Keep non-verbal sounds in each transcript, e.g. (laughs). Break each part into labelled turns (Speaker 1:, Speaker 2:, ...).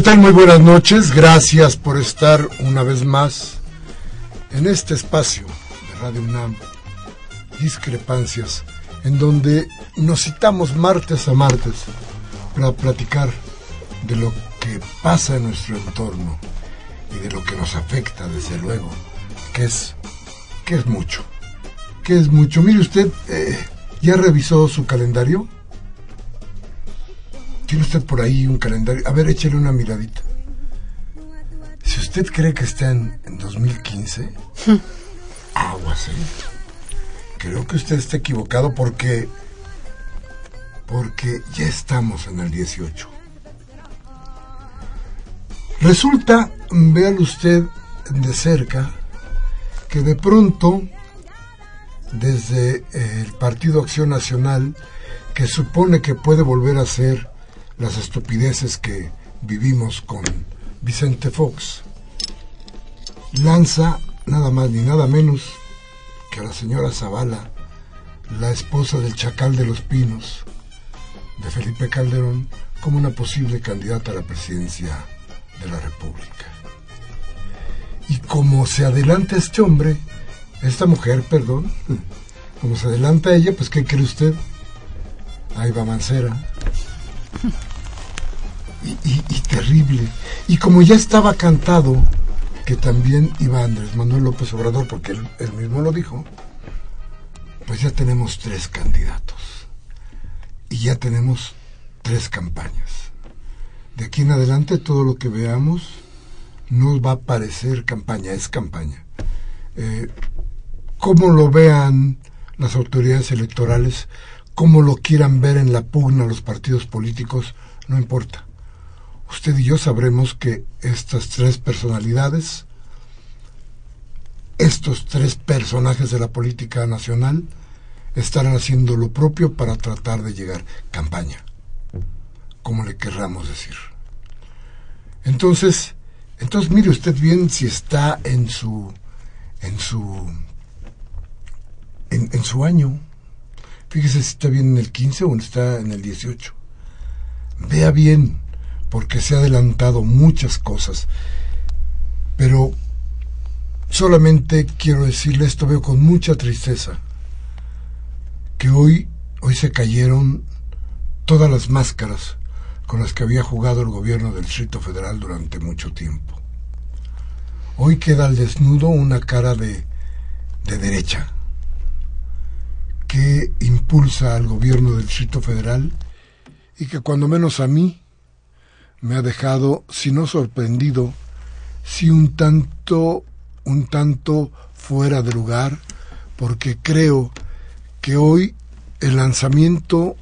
Speaker 1: Tal? Muy buenas noches. Gracias por estar una vez más en este espacio de Radio UNAM, Discrepancias, en donde nos citamos martes a martes para platicar de lo que pasa en nuestro entorno y de lo que nos afecta, desde luego, que es, que es mucho. Que es mucho. Mire usted, eh, ¿ya revisó su calendario? ¿Tiene usted por ahí un calendario? A ver, échale una miradita. Si usted cree que está en, 2015, (laughs) aguas, ¿eh? Creo que usted está equivocado porque. Porque ya estamos en el 18. Resulta, véalo usted de cerca, que de pronto, desde el Partido Acción Nacional, que supone que puede volver a ser las estupideces que vivimos con Vicente Fox. Lanza nada más ni nada menos que a la señora Zavala, la esposa del Chacal de los Pinos, de Felipe Calderón, como una posible candidata a la presidencia de la República. Y como se adelanta este hombre, esta mujer, perdón, (laughs) como se adelanta ella, pues ¿qué cree usted? Ahí va Mancera y, terrible. Y como ya estaba cantado que también iba Andrés Manuel López Obrador, porque él, él mismo lo dijo, pues ya tenemos tres candidatos. Y ya tenemos tres campañas. De aquí en adelante todo lo que veamos no va a parecer campaña, es campaña. Eh, como lo vean las autoridades electorales, como lo quieran ver en la pugna los partidos políticos, no importa usted y yo sabremos que estas tres personalidades, estos tres personajes de la política nacional, estarán haciendo lo propio para tratar de llegar campaña, como le querramos decir. Entonces, entonces mire usted bien si está en su en su en, su año. Fíjese si está bien en el 15 o está en el 18. Vea bien porque se ha adelantado muchas cosas. Pero solamente quiero decirle esto, veo con mucha tristeza, que hoy, hoy se cayeron todas las máscaras con las que había jugado el gobierno del Distrito Federal durante mucho tiempo. Hoy queda al desnudo una cara de, de derecha que impulsa al gobierno del Distrito Federal y que cuando menos a mí me ha dejado, si no sorprendido, si un tanto, un tanto fuera de lugar, porque creo que hoy el lanzamiento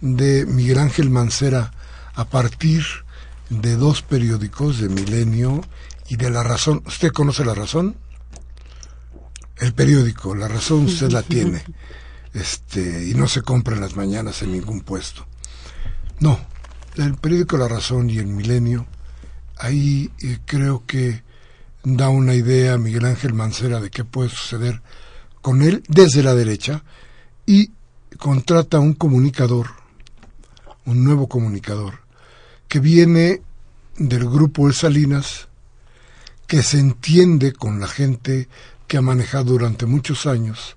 Speaker 1: de Miguel Ángel Mancera a partir de dos periódicos de Milenio y de La Razón. ¿Usted conoce La Razón? el periódico, la razón usted la (laughs) tiene, este, y no se compra en las mañanas en ningún puesto. No, el periódico La Razón y el Milenio, ahí eh, creo que da una idea a Miguel Ángel Mancera de qué puede suceder con él desde la derecha y contrata un comunicador, un nuevo comunicador, que viene del grupo El Salinas, que se entiende con la gente que ha manejado durante muchos años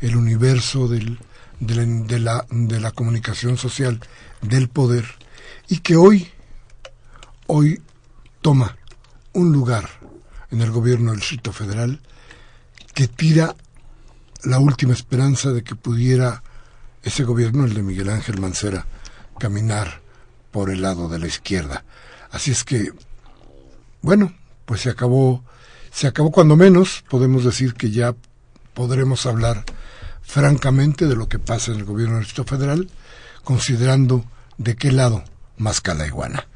Speaker 1: el universo de, de la comunicación social, del poder, y que hoy, hoy toma un lugar en el gobierno del Distrito Federal que tira la última esperanza de que pudiera ese gobierno, el de Miguel Ángel Mancera, caminar por el lado de la izquierda. Así es que, bueno, pues se acabó, se acabó cuando menos, podemos decir que ya podremos hablar francamente de lo que pasa en el gobierno del Distrito Federal, considerando de qué lado más la iguana.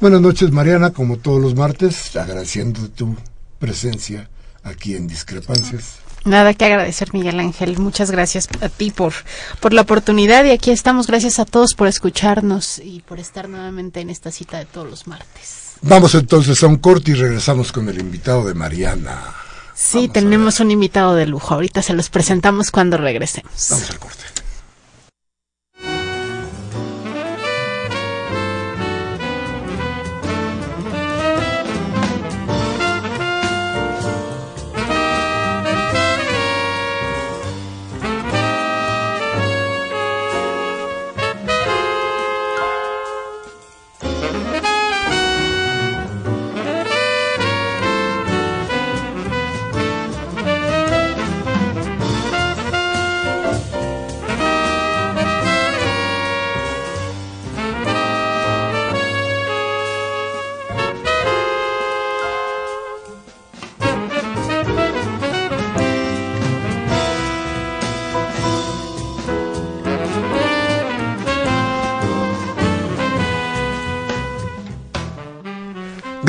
Speaker 1: Buenas noches, Mariana, como todos los martes, agradeciendo tu presencia aquí en Discrepancias.
Speaker 2: Nada que agradecer, Miguel Ángel. Muchas gracias a ti por, por la oportunidad y aquí estamos. Gracias a todos por escucharnos y por estar nuevamente en esta cita de todos los martes.
Speaker 1: Vamos entonces a un corte y regresamos con el invitado de Mariana.
Speaker 2: Sí, tenemos un invitado de lujo. Ahorita se los presentamos cuando regresemos.
Speaker 1: Vamos al corte.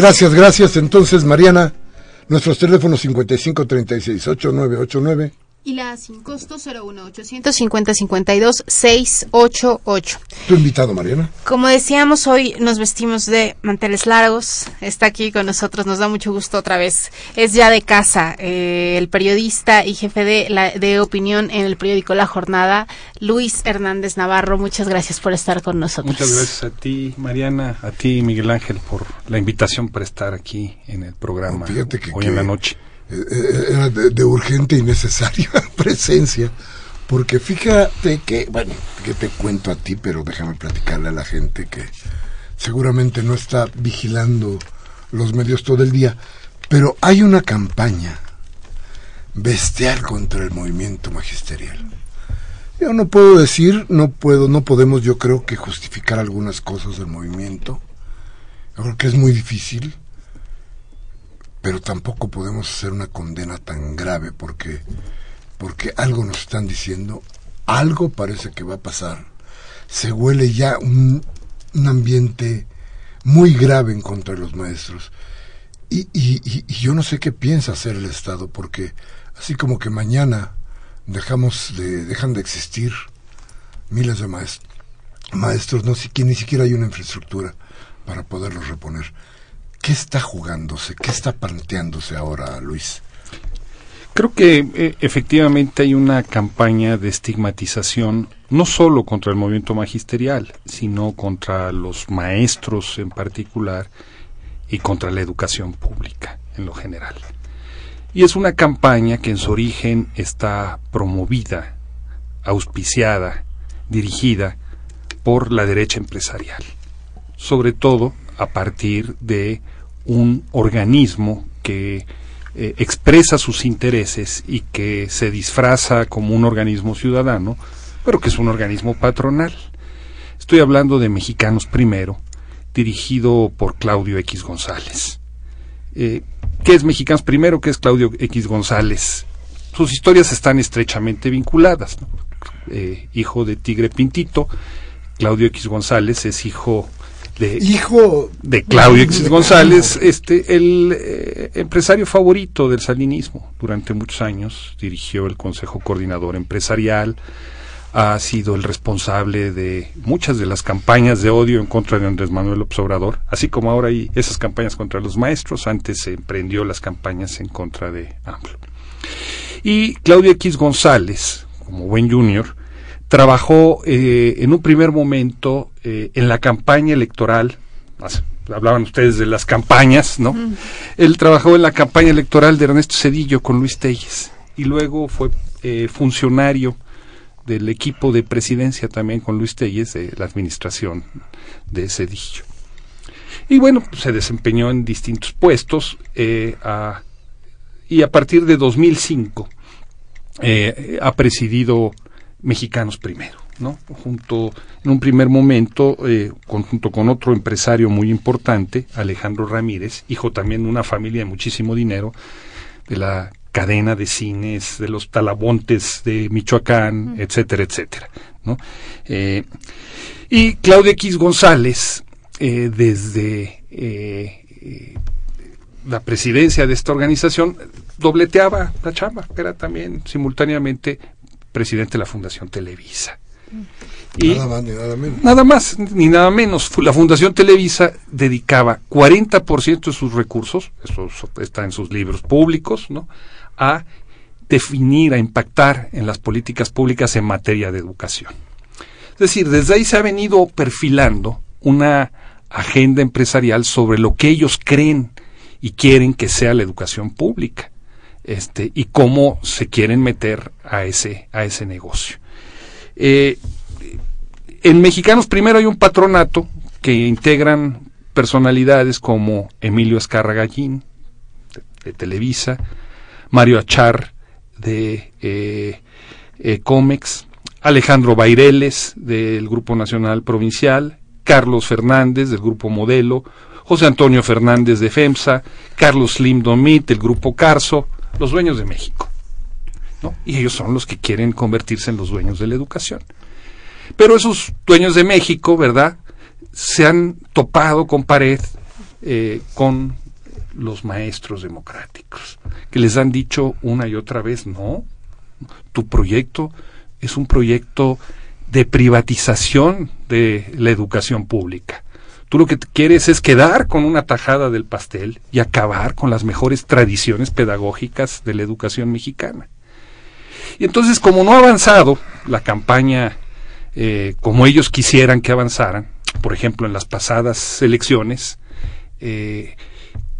Speaker 1: Gracias, gracias. Entonces, Mariana, nuestros teléfonos 55 36 8989
Speaker 2: y la sin costo 01800 50 52 688.
Speaker 1: Tu invitado, Mariana.
Speaker 2: Como decíamos, hoy nos vestimos de manteles largos. Está aquí con nosotros, nos da mucho gusto otra vez. Es ya de casa, eh, el periodista y jefe de, la, de opinión en el periódico La Jornada, Luis Hernández Navarro. Muchas gracias por estar con nosotros.
Speaker 3: Muchas gracias a ti, Mariana, a ti, Miguel Ángel, por la invitación para estar aquí en el programa hoy en la noche.
Speaker 1: Eh, era de, urgente y necesaria (laughs) presencia, porque fíjate que, bueno, que te cuento a ti, pero déjame platicarle a la gente que seguramente no está vigilando los medios todo el día, pero hay una campaña bestial contra el movimiento magisterial. Yo no puedo decir, no puedo, no podemos, yo creo que justificar algunas cosas del movimiento. Yo creo que es muy difícil pero tampoco podemos hacer una condena tan grave porque porque algo nos están diciendo, algo parece que va a pasar. Se huele ya un, un ambiente muy grave en contra de los maestros. Y, y, y, yo no sé qué piensa hacer el Estado, porque así como que mañana dejamos de, dejan de existir miles de maestros, maestros no, ni siquiera hay una infraestructura para poderlos reponer. ¿Qué está jugándose? ¿Qué está planteándose ahora, Luis?
Speaker 3: Creo que eh, efectivamente hay una campaña de estigmatización no solo contra el movimiento magisterial, sino contra los maestros en particular y contra la educación pública en lo general. Y es una campaña que en su origen está promovida, auspiciada, dirigida por la derecha empresarial, sobre todo a partir de un organismo que eh, expresa sus intereses y que se disfraza como un organismo ciudadano, pero que es un organismo patronal. Estoy hablando de Mexicanos Primero, dirigido por Claudio X González. Eh, ¿Qué es Mexicanos Primero? ¿Qué es Claudio X González? Sus historias están estrechamente vinculadas. Eh, hijo de Tigre Pintito, Claudio X González es hijo de
Speaker 1: hijo
Speaker 3: de Claudio X González, este el eh, empresario favorito del salinismo. Durante muchos años dirigió el Consejo Coordinador Empresarial, ha sido el responsable de muchas de las campañas de odio en contra de Andrés Manuel López Obrador, así como ahora hay esas campañas contra los maestros, antes se emprendió las campañas en contra de AMLO. Y Claudio X González, como buen junior, trabajó eh, en un primer momento eh, en la campaña electoral, hablaban ustedes de las campañas, ¿no? Él trabajó en la campaña electoral de Ernesto Cedillo con Luis Telles y luego fue eh, funcionario del equipo de presidencia también con Luis Telles de la administración de Cedillo. Y bueno, pues, se desempeñó en distintos puestos y a partir de 2005 ha presidido Mexicanos Primero, ¿no? Junto, en un primer momento, eh, junto con otro empresario muy importante, Alejandro Ramírez, hijo también de una familia de muchísimo dinero, de la cadena de cines, de los talabontes de Michoacán, etcétera, etcétera, ¿no? Eh, y Claudio X González, eh, desde la presidencia de esta organización, dobleteaba la chamba, era también simultáneamente presidente de la Fundación Televisa.
Speaker 1: Y nada más ni nada menos.
Speaker 3: Nada más ni nada menos. La Fundación Televisa dedicaba 40% de sus recursos, eso está en sus libros públicos, ¿no? a definir, a impactar en las políticas públicas en materia de educación. Es decir, desde ahí se ha venido perfilando una agenda empresarial sobre lo que ellos creen y quieren que sea la educación pública este, y cómo se quieren meter a ese, a ese negocio. Eh, en Mexicanos primero hay un patronato que integran personalidades como Emilio Escarra Gallín, de, Televisa, Mario Achar, de eh, eh, Comex, Alejandro Baireles, del Grupo Nacional Provincial, Carlos Fernández, del Grupo Modelo, José Antonio Fernández de FEMSA, Carlos Slim Domit, del Grupo Carso, los dueños de México. ¿no? Y ellos son los que quieren convertirse en los dueños de la educación. Pero esos dueños de México, ¿verdad? Se han topado con pared eh, con los maestros democráticos, que les han dicho una y otra vez, no, tu proyecto es un proyecto de privatización de la educación pública. Tú lo que quieres es quedar con una tajada del pastel y acabar con las mejores tradiciones pedagógicas de la educación mexicana. Y entonces, como no ha avanzado la campaña eh, como ellos quisieran que avanzaran, por ejemplo, en las pasadas elecciones, eh,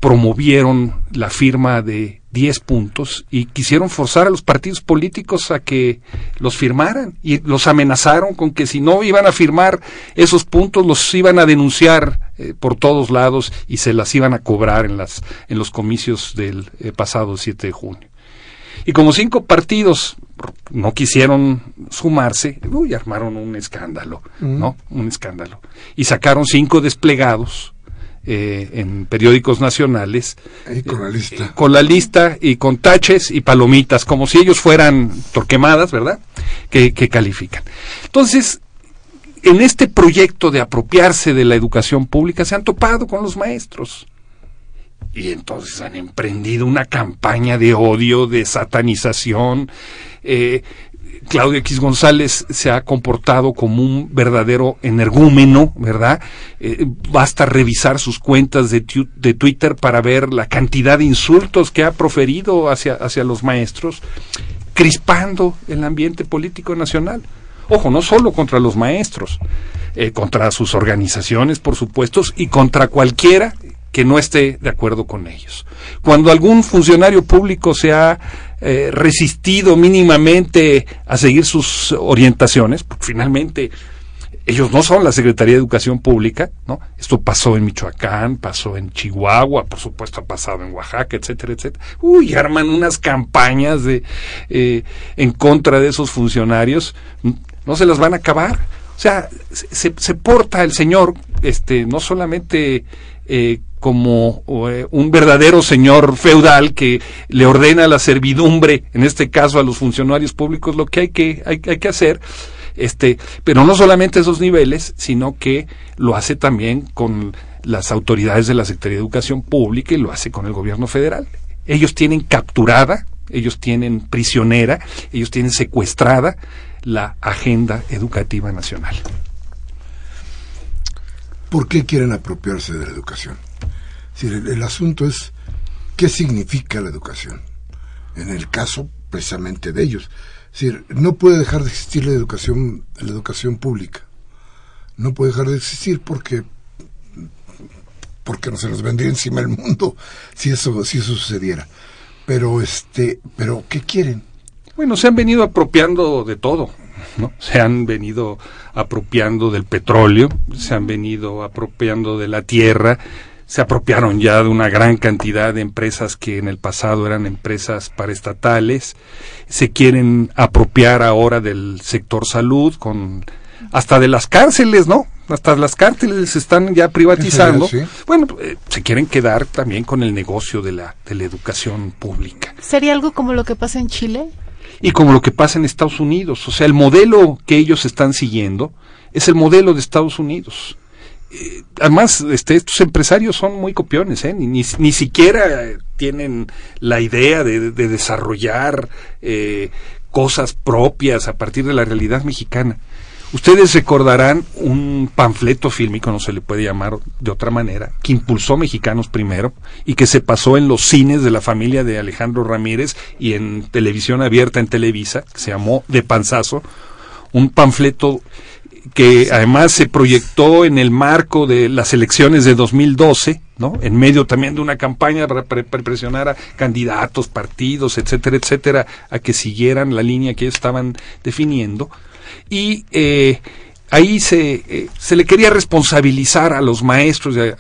Speaker 3: promovieron la firma de 10 puntos y quisieron forzar a los partidos políticos a que los firmaran y los amenazaron con que si no iban a firmar esos puntos los iban a denunciar eh, por todos lados y se las iban a cobrar en las en los comicios del eh, pasado 7 de junio. Y como cinco partidos no quisieron sumarse, uy, armaron un escándalo, ¿no? Un escándalo. Y sacaron cinco desplegados eh, en periódicos nacionales
Speaker 1: con la lista.
Speaker 3: eh, con la lista y con taches y palomitas como si ellos fueran torquemadas verdad que, que califican. Entonces en este proyecto de apropiarse de la educación pública se han topado con los maestros. Y entonces han emprendido una campaña de odio, de satanización, eh, Claudio X González se ha comportado como un verdadero energúmeno, ¿verdad? Eh, basta revisar sus cuentas de, de, Twitter para ver la cantidad de insultos que ha proferido hacia, hacia los maestros, crispando el ambiente político nacional. Ojo, no solo contra los maestros, eh, contra sus organizaciones, por supuesto, y contra cualquiera que no esté de acuerdo con ellos. Cuando algún funcionario público se ha eh, resistido mínimamente a seguir sus orientaciones, porque finalmente ellos no son la Secretaría de Educación Pública, ¿no? Esto pasó en Michoacán, pasó en Chihuahua, por supuesto ha pasado en Oaxaca, etcétera, etcétera. Uy, arman unas campañas de eh, en contra de esos funcionarios, no se las van a acabar. O sea, se, porta el señor, este, no solamente eh, como eh, un verdadero señor feudal que le ordena la servidumbre, en este caso a los funcionarios públicos, lo que hay que, hay, que hacer, Este, pero no solamente esos niveles, sino que lo hace también con las autoridades de la Secretaría de Educación Pública y lo hace con el gobierno federal. Ellos tienen capturada, ellos tienen prisionera, ellos tienen secuestrada la agenda educativa nacional.
Speaker 1: ¿Por qué quieren apropiarse de la educación? Si el, asunto es qué significa la educación. En el caso precisamente de ellos. Es no puede dejar de existir la educación, la educación pública. No puede dejar de existir porque porque no se nos vendría encima el mundo (laughs) si eso si eso sucediera. Pero este, pero ¿qué quieren?
Speaker 3: Bueno, se han venido apropiando de todo, ¿no? Se han venido apropiando del petróleo, se han venido apropiando de la tierra, se apropiaron ya de una gran cantidad de empresas que en el pasado eran empresas paraestatales, se quieren apropiar ahora del sector salud con hasta de las cárceles, ¿no? Hasta las cárceles se están ya privatizando.
Speaker 1: Sí.
Speaker 3: Bueno, eh, se quieren quedar también con el negocio de la, de la educación pública.
Speaker 2: ¿Sería algo como lo que pasa en Chile?
Speaker 3: Y como lo que pasa en Estados Unidos. O sea, el modelo que ellos están siguiendo es el modelo de Estados Unidos. Eh, además, este, estos empresarios son muy copiones, ¿eh? ni, ni, ni siquiera tienen la idea de, de desarrollar eh, cosas propias a partir de la realidad mexicana. Ustedes recordarán un panfleto fílmico, no se le puede llamar de otra manera, que impulsó Mexicanos primero y que se pasó en los cines de la familia de Alejandro Ramírez y en televisión abierta en Televisa, que se llamó De Panzazo, un panfleto que además se proyectó en el marco de las elecciones de 2012, ¿no? En medio también de una campaña para pre presionar a candidatos, partidos, etcétera, etcétera, a que siguieran la línea que estaban definiendo. Y eh, ahí se, eh, se le quería responsabilizar a los maestros de,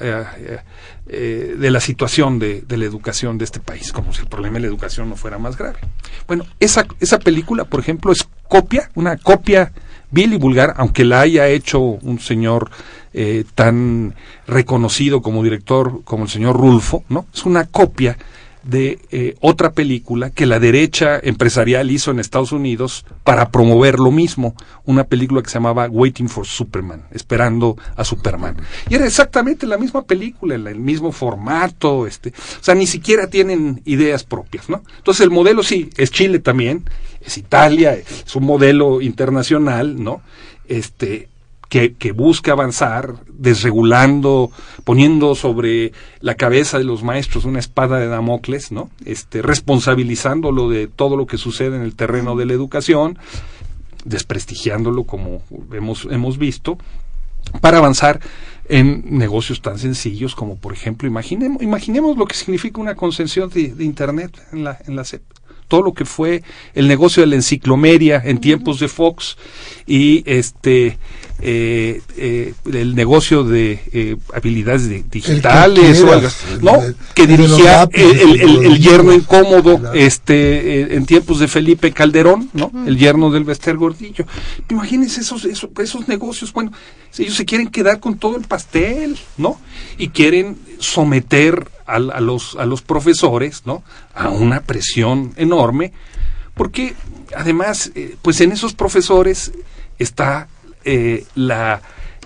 Speaker 3: eh, de la situación de, de, la educación de este país, como si el problema de la educación no fuera más grave. Bueno, esa, esa película, por ejemplo, es copia, una copia vil y vulgar, aunque la haya hecho un señor eh, tan reconocido como director como el señor Rulfo, ¿no? Es una copia de eh, otra película que la derecha empresarial hizo en Estados Unidos para promover lo mismo, una película que se llamaba Waiting for Superman, esperando a Superman. Y era exactamente la misma película, el mismo formato, este, o sea, ni siquiera tienen ideas propias, ¿no? Entonces el modelo sí, es Chile también, es Italia, es un modelo internacional, ¿no? Este, que, que, busca avanzar, desregulando, poniendo sobre la cabeza de los maestros una espada de Damocles, ¿no? Este, responsabilizándolo de todo lo que sucede en el terreno de la educación, desprestigiándolo como hemos, hemos visto, para avanzar en negocios tan sencillos como, por ejemplo, imaginemos, imaginemos lo que significa una concesión de, de Internet en la, en la SEP todo lo que fue el negocio de la enciclomedia en tiempos de Fox y este eh, eh, el negocio de eh, habilidades de, digitales o algo, no el, que dirigía el, el, el, yerno incómodo claro. este en tiempos de Felipe Calderón no el yerno del Bester Gordillo. Imagínense esos, esos esos negocios bueno ellos se quieren quedar con todo el pastel no y quieren someter a, a, los, a los profesores ¿no? a una presión enorme, porque además, eh, pues en esos profesores está eh, la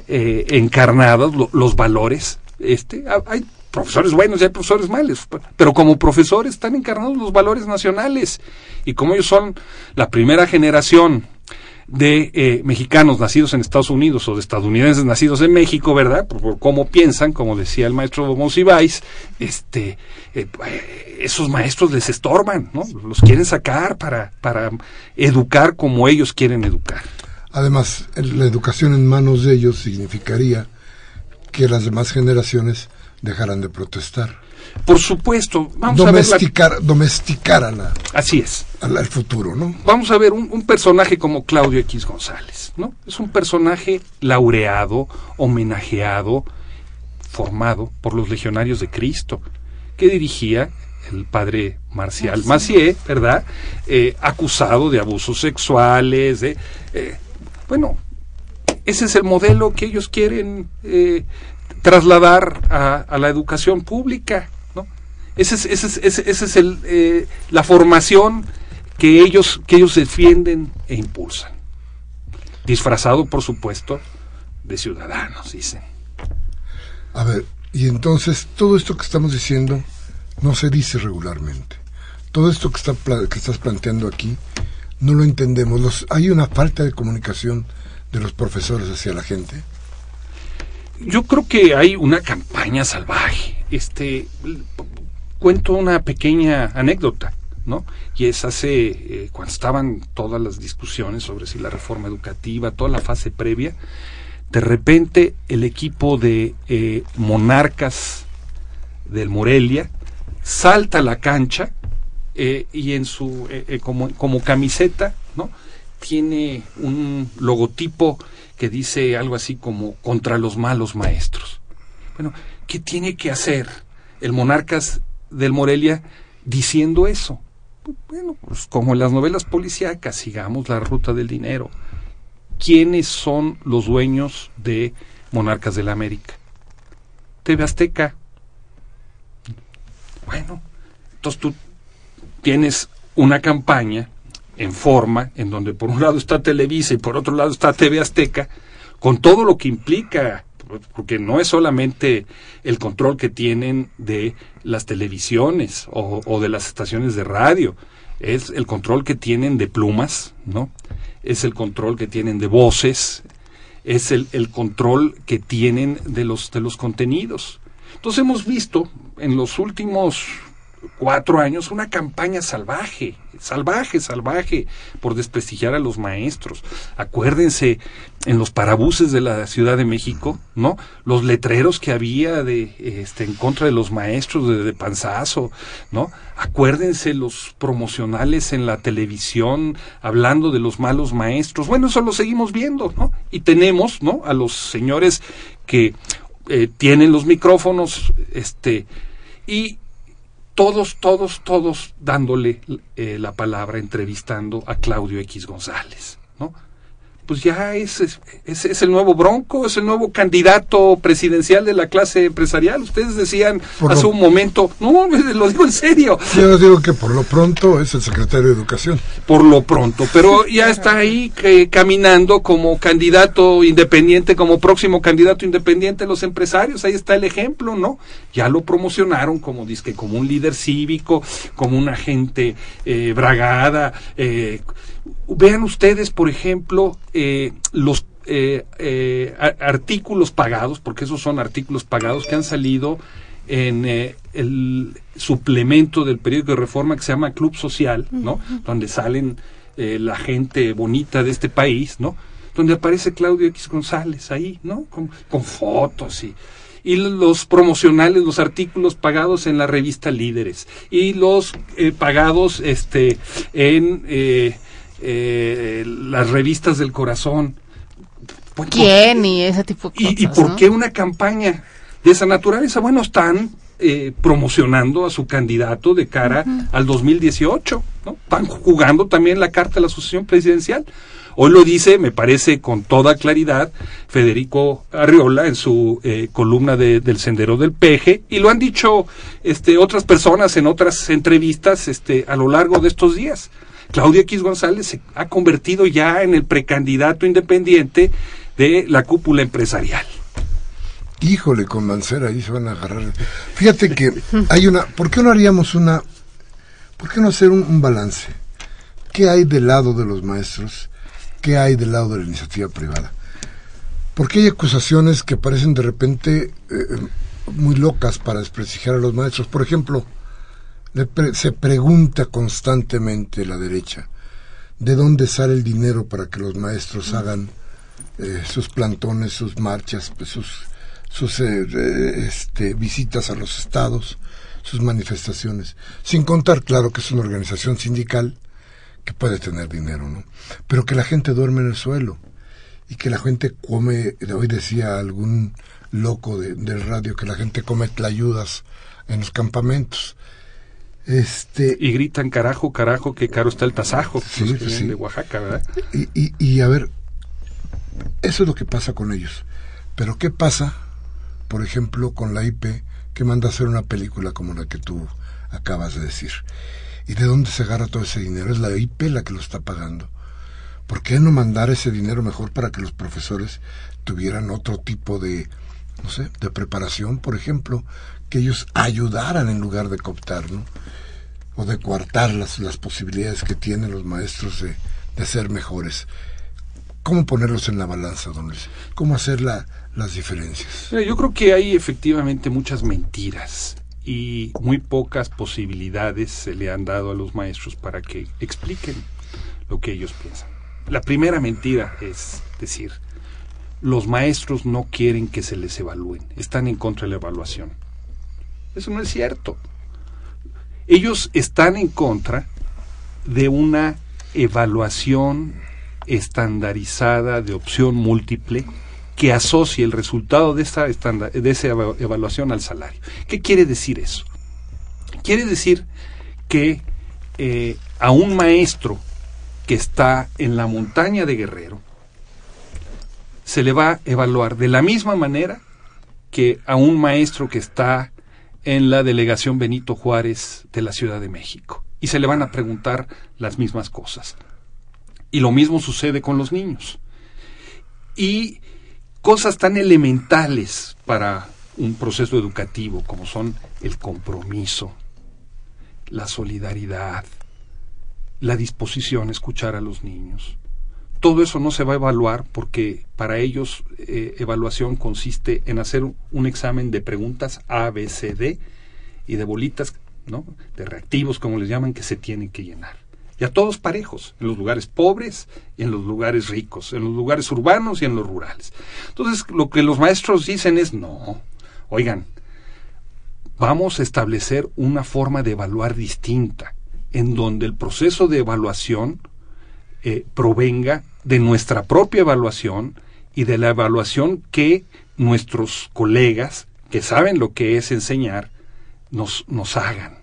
Speaker 3: eh, encarnados lo, los valores. Este, hay profesores buenos y hay profesores malos, pero como profesores están encarnados los valores nacionales y como ellos son la primera generación de eh, mexicanos nacidos en Estados Unidos o de estadounidenses nacidos en México, ¿verdad? Por, por cómo piensan, como decía el maestro Monsiváis, este, eh, esos maestros les estorban, ¿no? Los quieren sacar para, para educar como ellos quieren educar.
Speaker 1: Además, la educación en manos de ellos significaría que las demás generaciones dejaran de protestar.
Speaker 3: Por supuesto,
Speaker 1: vamos domesticar, a ver la... domesticar a la,
Speaker 3: así es,
Speaker 1: al, al futuro, ¿no?
Speaker 3: Vamos a ver un, un, personaje como Claudio X González, ¿no? Es un personaje laureado, homenajeado, formado por los legionarios de Cristo, que dirigía el padre Marcial. Macié, ¿verdad? Eh, acusado de abusos sexuales, de, eh, bueno, ese es el modelo que ellos quieren eh, trasladar a, a, la educación pública. Esa es, ese es, ese, ese es el, eh, la formación que ellos, que ellos defienden e impulsan. disfrazado, por supuesto, de ciudadanos, dicen.
Speaker 1: A ver, y entonces todo esto que estamos diciendo no se dice regularmente. Todo esto que, está, que estás planteando aquí no lo entendemos. Los, hay una falta de comunicación de los profesores hacia la gente.
Speaker 3: Yo creo que hay una campaña salvaje. Este, cuento una pequeña anécdota, ¿no? Y es hace, eh, cuando estaban todas las discusiones sobre si la reforma educativa, toda la fase previa, de repente el equipo de eh, monarcas del Morelia salta a la cancha eh, y en su como, como camiseta, ¿no? Tiene un logotipo que dice algo así como contra los malos maestros. Bueno, ¿qué tiene que hacer el monarcas del Morelia diciendo eso. Bueno, pues como en las novelas policíacas, sigamos la ruta del dinero. ¿Quiénes son los dueños de Monarcas de la América? TV Azteca. Bueno, entonces tú tienes una campaña en forma, en donde por un lado está Televisa y por otro lado está TV Azteca, con todo lo que implica porque no es solamente el control que tienen de las televisiones o, de las estaciones de radio, es el control que tienen de plumas, ¿no? Es el control que tienen de voces, es el, el control que tienen de los, de los contenidos. Entonces hemos visto en los últimos cuatro años una campaña salvaje, salvaje, salvaje, por desprestigiar a los maestros. Acuérdense en los parabuses de la Ciudad de México, ¿no? Los letreros que había de este en contra de los maestros de, de panzazo, ¿no? Acuérdense los promocionales en la televisión hablando de los malos maestros. Bueno, eso lo seguimos viendo, ¿no? Y tenemos, ¿no? A los señores que eh, tienen los micrófonos, este, y todos, todos, todos dándole eh, la palabra, entrevistando a Claudio X González, ¿no? Pues ya es, es, es, el nuevo Bronco, es el nuevo candidato presidencial de la clase empresarial. Ustedes decían hace un momento, no, (laughs) lo digo en serio.
Speaker 1: Yo digo que por lo pronto es el secretario de Educación.
Speaker 3: Por lo pronto, pero ya está ahí que, caminando como candidato independiente, como próximo candidato independiente de los empresarios. Ahí está el ejemplo, ¿no? Ya lo promocionaron como disque, como un líder cívico, como una gente eh, bragada. Eh, vean ustedes, por ejemplo, eh, los eh, eh, artículos pagados, porque esos son artículos pagados que han salido en el suplemento del periódico de Reforma que se llama Club Social, ¿no? Donde salen la gente bonita de este país, ¿no? Donde aparece Claudio X González ahí, ¿no? Con, con fotos y y los promocionales, los artículos pagados en la revista Líderes y los pagados este en eh, las revistas del corazón.
Speaker 2: ¿Quién y ese tipo de cosas?
Speaker 3: ¿Y, por qué una campaña de esa naturaleza? Bueno, están eh, promocionando a su candidato de cara al 2018, ¿no? Están jugando también la carta de la asociación presidencial. Hoy lo dice, me parece con toda claridad, Federico Arriola en su eh, columna de, del Sendero del Peje, y lo han dicho este, otras personas en otras entrevistas este, a lo largo de estos días. Claudio X González se ha convertido ya en el precandidato independiente de la cúpula empresarial.
Speaker 1: Híjole, con Mancera ahí se van a agarrar. Fíjate que hay una. ¿Por qué no haríamos una. ¿Por qué no hacer un, balance? ¿Qué hay del lado de los maestros? ¿Qué hay del lado de la iniciativa privada? Porque hay acusaciones que parecen de repente eh, muy locas para desprestigiar a los maestros. Por ejemplo, se pregunta constantemente la derecha de dónde sale el dinero para que los maestros hagan eh, sus plantones, sus marchas, pues, sus, sus eh, este, visitas a los estados, sus manifestaciones. Sin contar, claro, que es una organización sindical que puede tener dinero, ¿no? Pero que la gente duerme en el suelo y que la gente come, hoy decía algún loco de, del radio que la gente come tlayudas en los campamentos. Este,
Speaker 3: y gritan carajo, carajo, que caro está el tasajo, de Oaxaca, ¿verdad?
Speaker 1: Y, y, y, a ver, eso es lo que pasa con ellos. Pero ¿qué pasa, por ejemplo, con la IP que manda a hacer una película como la que tú acabas de decir? ¿Y de dónde se agarra todo ese dinero? Es la IP la que lo está pagando. ¿por qué no mandar ese dinero mejor para que los profesores tuvieran otro tipo de, no sé, de preparación, por ejemplo, que ellos ayudaran en lugar de cooptar. O de coartar las, las posibilidades que tienen los maestros de, de ser mejores. ¿Cómo ponerlos en la balanza, don Luis? ¿Cómo hacer la, las diferencias?
Speaker 3: Yo creo que hay efectivamente muchas mentiras y muy pocas posibilidades se le han dado a los maestros para que expliquen lo que ellos piensan. La primera mentira es decir, los maestros no quieren que se les evalúen, están en contra de la evaluación. Eso no es cierto. Ellos están en contra de una evaluación estandarizada de opción múltiple que asocie el resultado de esa, de esa evaluación al salario. ¿Qué quiere decir eso? Quiere decir que eh, a un maestro que está en la montaña de Guerrero se le va a evaluar de la misma manera que a un maestro que está en la delegación Benito Juárez de la Ciudad de México. Y se le van a preguntar las mismas cosas. Y lo mismo sucede con los niños. Y cosas tan elementales para un proceso educativo como son el compromiso, la solidaridad, la disposición a escuchar a los niños. Todo eso no se va a evaluar porque para ellos eh, evaluación consiste en hacer un examen de preguntas A, B, C, D y de bolitas, ¿no? de reactivos como les llaman, que se tienen que llenar y a todos parejos, en los lugares pobres y en los lugares ricos, en los lugares urbanos y en los rurales. Entonces, lo que los maestros dicen es, no, oigan, vamos a establecer una forma de evaluar distinta, en donde el proceso de evaluación eh, provenga de nuestra propia evaluación y de la evaluación que nuestros colegas, que saben lo que es enseñar, nos, nos hagan.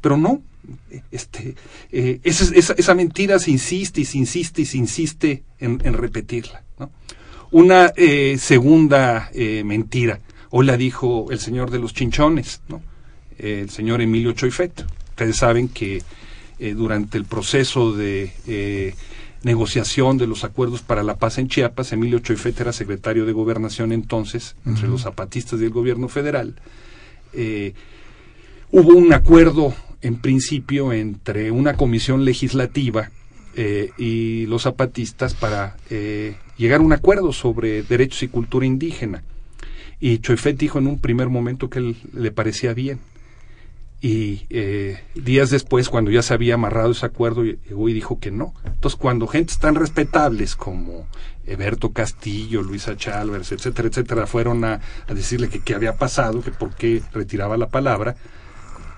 Speaker 3: Pero no, este, eh, esa, mentira se insiste y se insiste y se insiste en, repetirla. Una eh, segunda eh, mentira, hoy la dijo el señor de los chinchones, el señor Emilio Choifet. Ustedes saben que durante el proceso de negociación de los acuerdos para la paz en Chiapas, Emilio Choifet era secretario de gobernación entonces, entre los zapatistas y el gobierno federal. hubo un acuerdo en principio entre una comisión legislativa eh, y los zapatistas para eh, llegar a un acuerdo sobre derechos y cultura indígena. Y Choifet dijo en un primer momento que le parecía bien. Y eh, días después, cuando ya se había amarrado ese acuerdo, llegó y dijo que no. Entonces, cuando gentes tan respetables como Eberto Castillo, Luisa Chálvarez, etcétera, etcétera, fueron a, a decirle que qué había pasado, que por qué retiraba la palabra,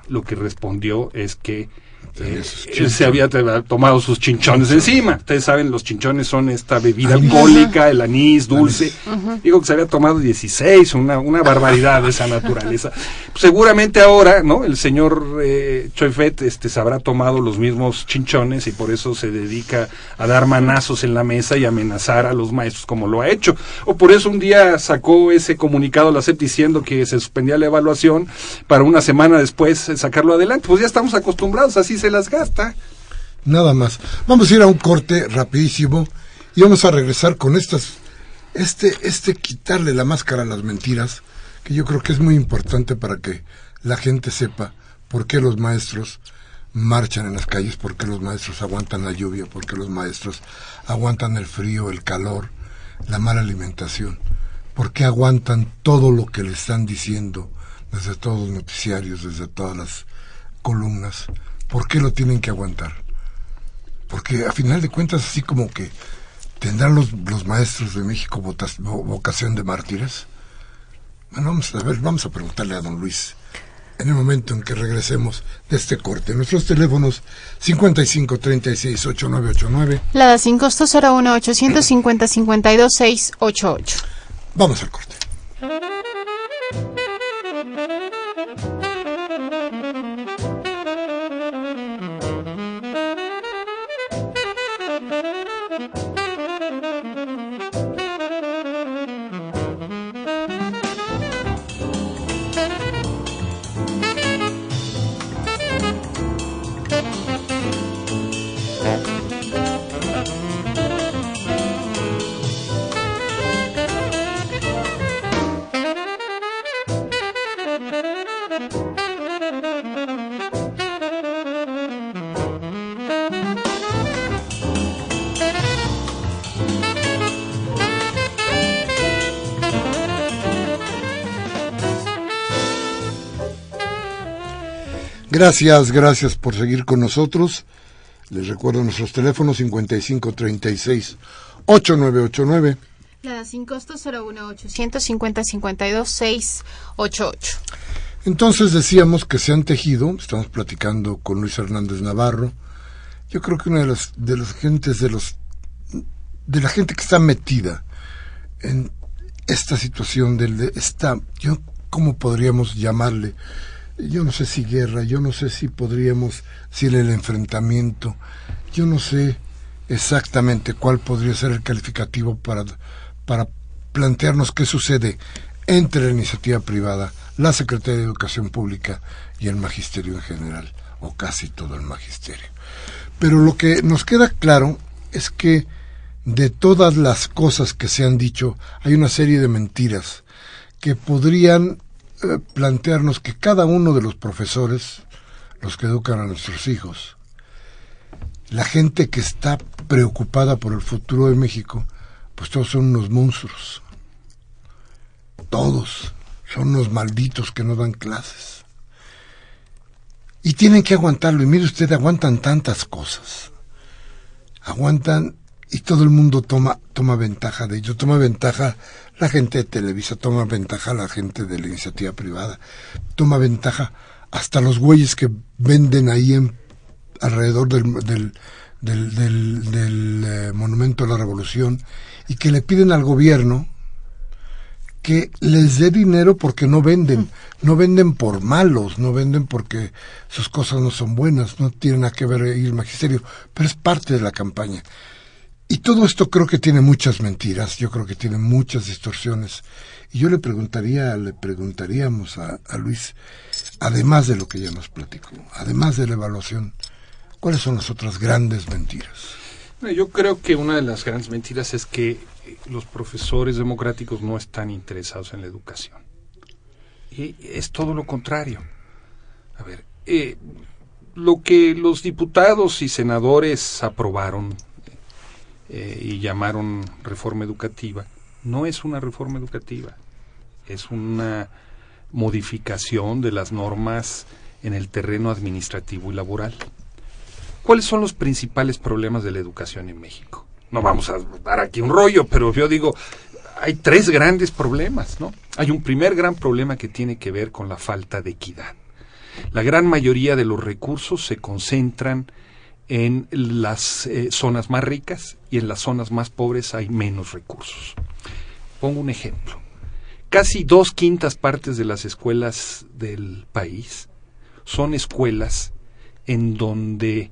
Speaker 3: lo que respondió es que eh, él se había tomado sus chinchones encima. Ustedes saben, los chinchones son esta bebida alcohólica, el anís dulce. Digo que se había tomado 16, una, una barbaridad de esa (laughs) naturaleza. seguramente ahora, ¿no? El señor eh, Choifet este, se habrá tomado los mismos chinchones y por eso se dedica a dar manazos en la mesa y amenazar a los maestros como lo ha hecho. O por eso un día sacó ese comunicado a la SEP diciendo que se suspendía la evaluación para una semana después sacarlo adelante. Pues ya estamos acostumbrados, así se las gasta.
Speaker 1: Nada más. Vamos a ir a un corte rapidísimo y vamos a regresar con estas, este, este quitarle la máscara a las mentiras, que yo creo que es muy importante para que la gente sepa por qué los maestros marchan en las calles, por qué los maestros aguantan la lluvia, por qué los maestros aguantan el frío, el calor, la mala alimentación, por qué aguantan todo lo que le están diciendo desde todos los noticiarios, desde todas las columnas, ¿por qué lo tienen que aguantar? Porque a final de cuentas, así como que tendrán los, los maestros de México vocación de mártires. Bueno, vamos a ver, vamos a preguntarle a don Luis en el momento en que regresemos de este corte. Nuestros teléfonos 55 36 8989.
Speaker 2: La sin costo 01 850 52 688.
Speaker 1: Vamos al corte. Gracias, gracias por seguir con nosotros. Les recuerdo nuestros teléfonos 5536 8989.
Speaker 2: La sin costo 01850 52 688.
Speaker 1: Entonces decíamos que se han tejido, estamos platicando con Luis Hernández Navarro. Yo creo que una de las de las gentes de los de la gente que está metida en esta situación del esta yo cómo podríamos llamarle yo no sé si guerra, yo no sé si podríamos decir el enfrentamiento, yo no sé exactamente cuál podría ser el calificativo para, para plantearnos qué sucede entre la iniciativa privada, la Secretaría de Educación Pública y el Magisterio en general, o casi todo el Magisterio. Pero lo que nos queda claro es que de todas las cosas que se han dicho, hay una serie de mentiras que podrían eh, plantearnos que cada uno de los profesores, los que educan a nuestros hijos, la gente que está preocupada por el futuro de México, pues todos son unos monstruos. Todos son unos malditos que no dan clases. Y tienen que aguantarlo. Y mire usted, aguantan tantas cosas. Aguantan y todo el mundo toma, toma ventaja de ello. Toma ventaja la gente de Televisa, toma ventaja la gente de la iniciativa privada. Toma ventaja hasta los güeyes que venden ahí en, alrededor del, del, del, eh, Monumento a la Revolución y que le piden al gobierno que les dé dinero porque no venden, no venden por malos, no venden porque sus cosas no son buenas, no tienen nada que ver el magisterio, pero es parte de la campaña. Y todo esto creo que tiene muchas mentiras, yo creo que tiene muchas distorsiones. Y yo le preguntaría, le preguntaríamos a, Luis, además de lo que ya nos platicó, además de la evaluación, ¿cuáles son las otras grandes mentiras?
Speaker 3: Yo creo que una de las grandes mentiras es que los profesores democráticos no están interesados en la educación. Y es todo lo contrario. A ver, eh, lo que los diputados y senadores aprobaron eh, y llamaron reforma educativa, no es una reforma educativa, es una modificación de las normas en el terreno administrativo y laboral. ¿Cuáles son los principales problemas de la educación en México? No vamos a dar aquí un rollo, pero yo digo, hay tres grandes problemas, ¿no? Hay un primer gran problema que tiene que ver con la falta de equidad. La gran mayoría de los recursos se concentran en las eh, zonas más ricas y en las zonas más pobres hay menos recursos. Pongo un ejemplo. Casi dos quintas partes de las escuelas del país son escuelas en donde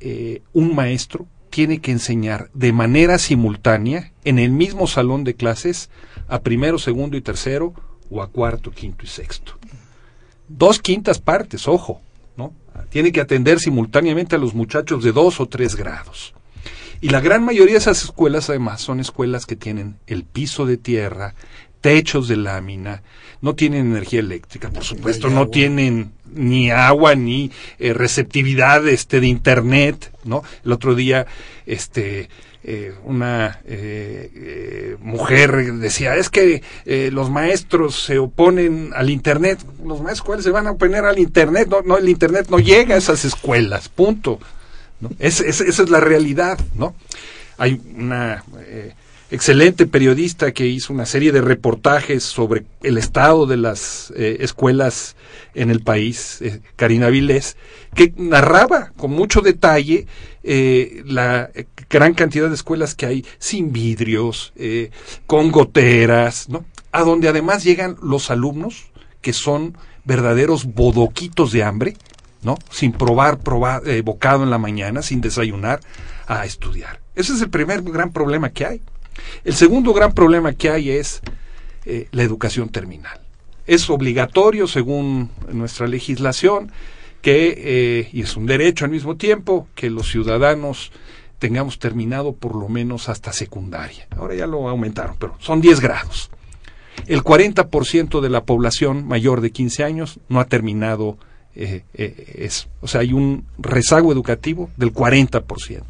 Speaker 3: eh, un maestro tiene que enseñar de manera simultánea en el mismo salón de clases a primero, segundo y tercero o a cuarto, quinto y sexto. Dos quintas partes, ojo, ¿no? Tiene que atender simultáneamente a los muchachos de dos o tres grados. Y la gran mayoría de esas escuelas, además, son escuelas que tienen el piso de tierra, techos de lámina, no tienen energía eléctrica, por supuesto, no tienen ni agua ni eh, receptividad este de internet, ¿no? El otro día este eh, una eh, mujer decía, es que los maestros se oponen al Internet. Los maestros, ¿cuáles se van a oponer al Internet? No, no, el Internet no llega a esas escuelas, punto. esa es la realidad, ¿no? Hay una excelente periodista que hizo una serie de reportajes sobre el estado de las eh, escuelas en el país, eh, Karina Vilés, que narraba con mucho detalle eh, la gran cantidad de escuelas que hay sin vidrios, con goteras, ¿no? A donde además llegan los alumnos que son verdaderos bodoquitos de hambre, ¿no? Sin probar, probar bocado en la mañana, sin desayunar, a estudiar. Ese es el primer gran problema que hay. El segundo gran problema que hay es eh, la educación terminal. Es obligatorio, según nuestra legislación, que, eh, y es un derecho al mismo tiempo, que los ciudadanos tengamos terminado por lo menos hasta secundaria. Ahora ya lo aumentaron, pero son 10 grados. El 40% de la población mayor de 15 años no ha terminado eh, eso. O sea, hay un rezago educativo del 40%.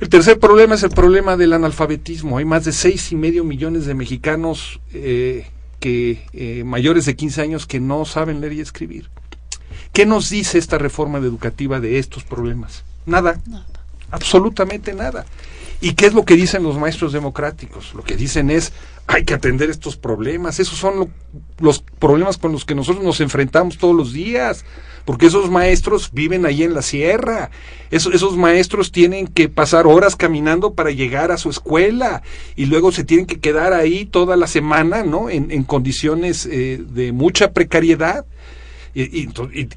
Speaker 3: El tercer problema es el problema del analfabetismo. Hay más de seis y medio millones de mexicanos eh, que eh, mayores de 15 años que no saben leer y escribir. ¿Qué nos dice esta reforma educativa de estos problemas? Nada. Absolutamente nada. ¿Y qué es lo que dicen los maestros democráticos? Lo que dicen es, hay que atender estos problemas. Esos son los problemas con los que nosotros nos enfrentamos todos los días. Porque esos maestros viven ahí en la sierra. esos maestros tienen que pasar horas caminando para llegar a su escuela. Y luego se tienen que quedar ahí toda la semana, ¿no? En, condiciones eh, de mucha precariedad. y,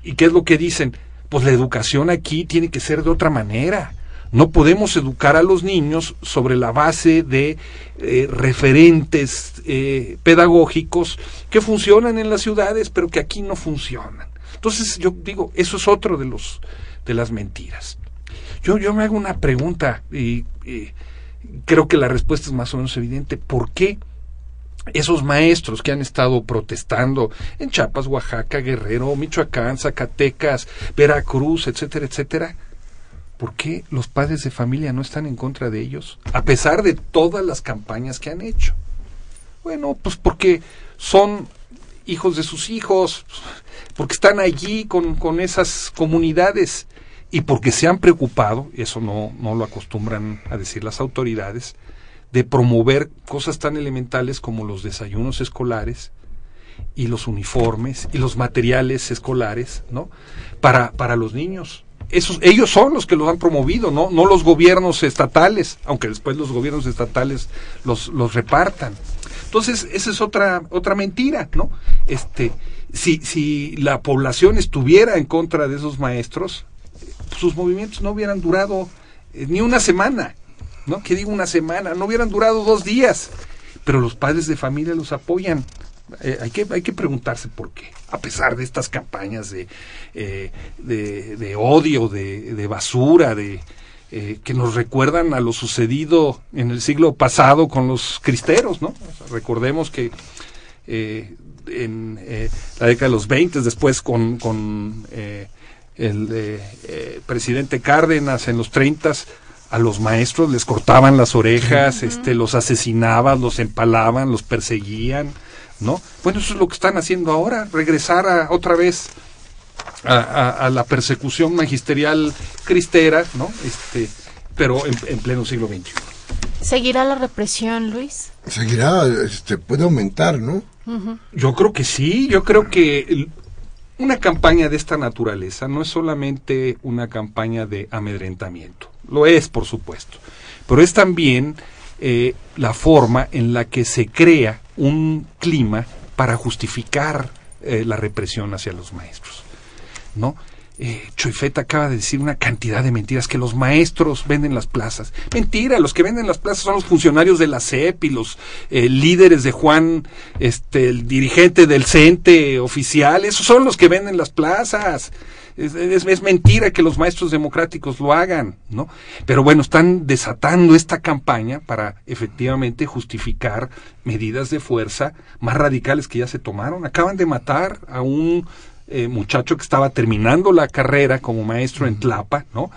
Speaker 3: ¿Y qué es lo que dicen? Pues la educación aquí tiene que ser de otra manera no podemos educar a los niños sobre la base de eh, referentes eh, pedagógicos que funcionan en las ciudades, pero que aquí no funcionan. Entonces, yo digo, eso es otro de los de las mentiras. Yo, yo me hago una pregunta y, creo que la respuesta es más o menos evidente. ¿Por qué esos maestros que han estado protestando en Chiapas, Oaxaca, Guerrero, Michoacán, Zacatecas, Veracruz, etcétera, etcétera, ¿por qué los padres de familia no están en contra de ellos? A pesar de todas las campañas que han hecho. Bueno, pues porque son hijos de sus hijos, porque están allí con, con esas comunidades y porque se han preocupado, eso no, no lo acostumbran a decir las autoridades, de promover cosas tan elementales como los desayunos escolares y los uniformes y los materiales escolares, ¿no? Para, para los niños esos, ellos son los que lo han promovido, ¿no? no los gobiernos estatales, aunque después los gobiernos estatales los, los repartan. Entonces, esa es otra, otra mentira, ¿no? Este, si, si la población estuviera en contra de esos maestros, sus movimientos no hubieran durado eh, ni una semana, ¿no? Que digo una semana, no hubieran durado dos días, pero los padres de familia los apoyan. Eh, hay, que, hay que preguntarse por qué, a pesar de estas campañas de, eh, de, odio, de, basura, de, eh, que nos recuerdan a lo sucedido en el siglo pasado con los cristeros, ¿no? recordemos que en la década de los 20, después con, con el presidente Cárdenas en los 30, a los maestros les cortaban las orejas, este, los asesinaban, los empalaban, los perseguían, ¿no? Bueno, eso es lo que están haciendo ahora, regresar a, otra vez a, la persecución magisterial cristera, ¿no? Este, pero en, pleno siglo XXI.
Speaker 2: ¿Seguirá la represión, Luis?
Speaker 1: Seguirá, este, puede aumentar, ¿no?
Speaker 3: Yo creo que sí, yo creo que una campaña de esta naturaleza no es solamente una campaña de amedrentamiento, lo es, por supuesto, pero es también eh, la forma en la que se crea un clima para justificar eh, la represión hacia los maestros. ¿No? Eh, Choifeta acaba de decir una cantidad de mentiras, que los maestros venden las plazas. Mentira, los que venden las plazas son los funcionarios de la CEP y los eh, líderes de Juan, este, el dirigente del CENTE oficial, esos son los que venden las plazas. Es, mentira que los maestros democráticos lo hagan, ¿no? Pero bueno, están desatando esta campaña para efectivamente justificar medidas de fuerza más radicales que ya se tomaron. Acaban de matar a un eh, muchacho que estaba terminando la carrera como maestro en Tlapa, ¿no?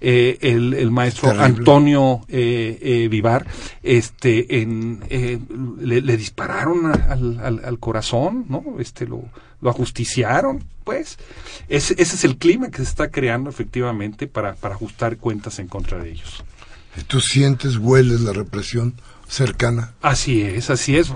Speaker 3: Eh, el, maestro Antonio eh, Vivar, este, en, le, dispararon al, al, corazón, ¿no? Este, lo, lo ajusticiaron, pues. Ese, ese es el clima que se está creando efectivamente para, para ajustar cuentas en contra de ellos.
Speaker 1: ¿Tú sientes, hueles la represión cercana?
Speaker 3: Así es, así es.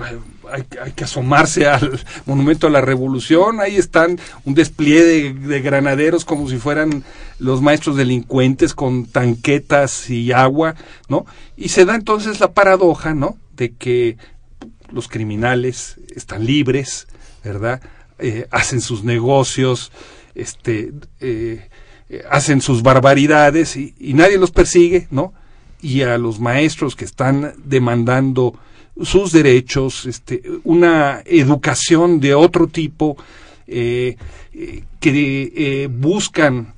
Speaker 3: Hay, hay, que asomarse al Monumento a la Revolución. Ahí están un despliegue de, granaderos como si fueran los maestros delincuentes con tanquetas y agua, ¿no? Y se da entonces la paradoja, ¿no? De que los criminales están libres, ¿verdad? Eh, hacen sus negocios, este, eh, hacen sus barbaridades y, nadie los persigue, ¿no? Y a los maestros que están demandando sus derechos, este, una educación de otro tipo, eh, que buscan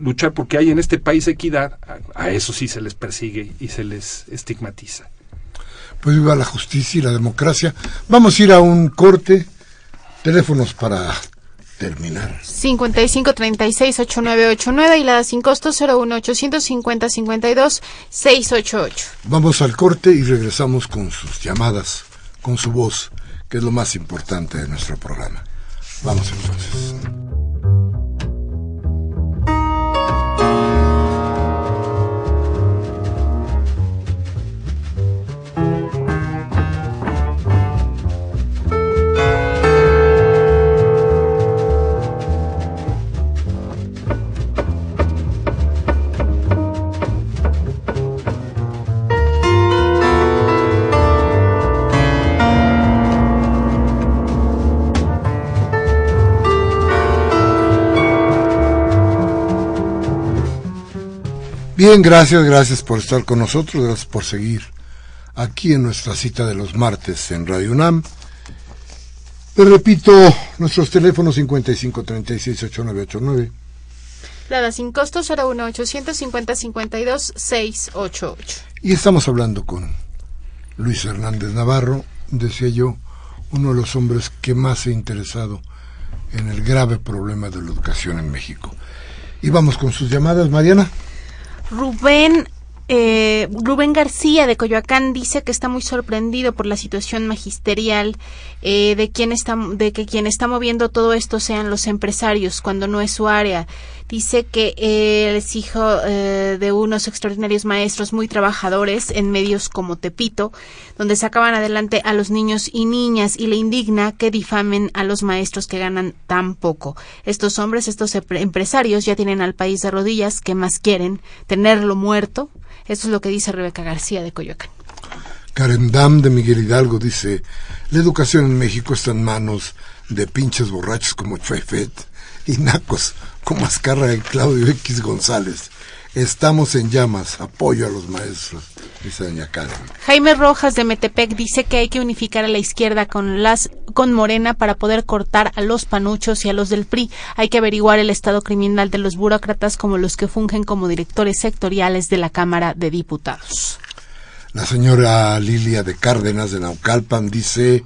Speaker 3: luchar porque hay en este país equidad, a, eso sí se les persigue y se les estigmatiza.
Speaker 1: Pues viva la justicia y la democracia. Vamos a ir a un corte Teléfonos para terminar.
Speaker 2: 5536-8989 y la sin costo 01850-52-688.
Speaker 1: Vamos al corte y regresamos con sus llamadas, con su voz, que es lo más importante de nuestro programa. Vamos entonces. Bien, gracias, gracias por estar con nosotros, gracias por seguir aquí en nuestra cita de los martes en Radio UNAM. Les repito, nuestros teléfonos 55368989.
Speaker 2: Plada sin costo 01850 52 688.
Speaker 1: Y estamos hablando con Luis Hernández Navarro, decía yo, uno de los hombres que más se ha interesado en el grave problema de la educación en México. Y vamos con sus llamadas, Mariana.
Speaker 2: Rubén eh, Rubén García de Coyoacán dice que está muy sorprendido por la situación magisterial eh, de, quien está, de que quien está moviendo todo esto sean los empresarios cuando no es su área. Dice que él es hijo eh, de unos extraordinarios maestros muy trabajadores en medios como Tepito, donde sacaban adelante a los niños y niñas y le indigna que difamen a los maestros que ganan tan poco. Estos hombres, estos empresarios ya tienen al país de rodillas, que más quieren? ¿Tenerlo muerto? Eso es lo que dice Rebeca García de Coyoacán.
Speaker 1: Karen Dam de Miguel Hidalgo dice, la educación en México está en manos de pinches borrachos como Chuefet y nacos como Azcarra y Claudio X González. Estamos en llamas, apoyo a los maestros, dice doña Karen.
Speaker 2: Jaime Rojas de Metepec dice que hay que unificar a la izquierda con las con Morena para poder cortar a los panuchos y a los del PRI. Hay que averiguar el estado criminal de los burócratas como los que fungen como directores sectoriales de la Cámara de Diputados.
Speaker 1: La señora Lilia de Cárdenas de Naucalpan dice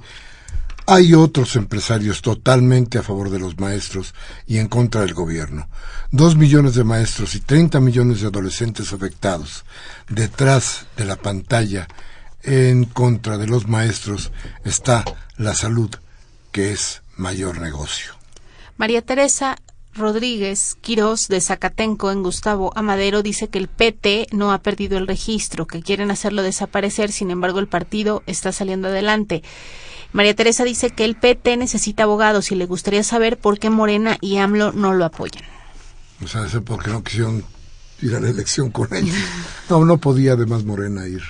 Speaker 1: hay otros empresarios totalmente a favor de los maestros y en contra del gobierno. Dos millones de maestros y treinta millones de adolescentes afectados. Detrás de la pantalla, en contra de los maestros, está la salud, que es mayor negocio.
Speaker 2: María Teresa Rodríguez Quirós de Zacatenco en Gustavo Amadero dice que el PT no ha perdido el registro, que quieren hacerlo desaparecer, sin embargo el partido está saliendo adelante. María Teresa dice que el PT necesita abogados y le gustaría saber por qué Morena y AMLO no lo apoyan.
Speaker 1: O sea, por qué no quisieron ir a la elección con ellos. No, no podía además Morena ir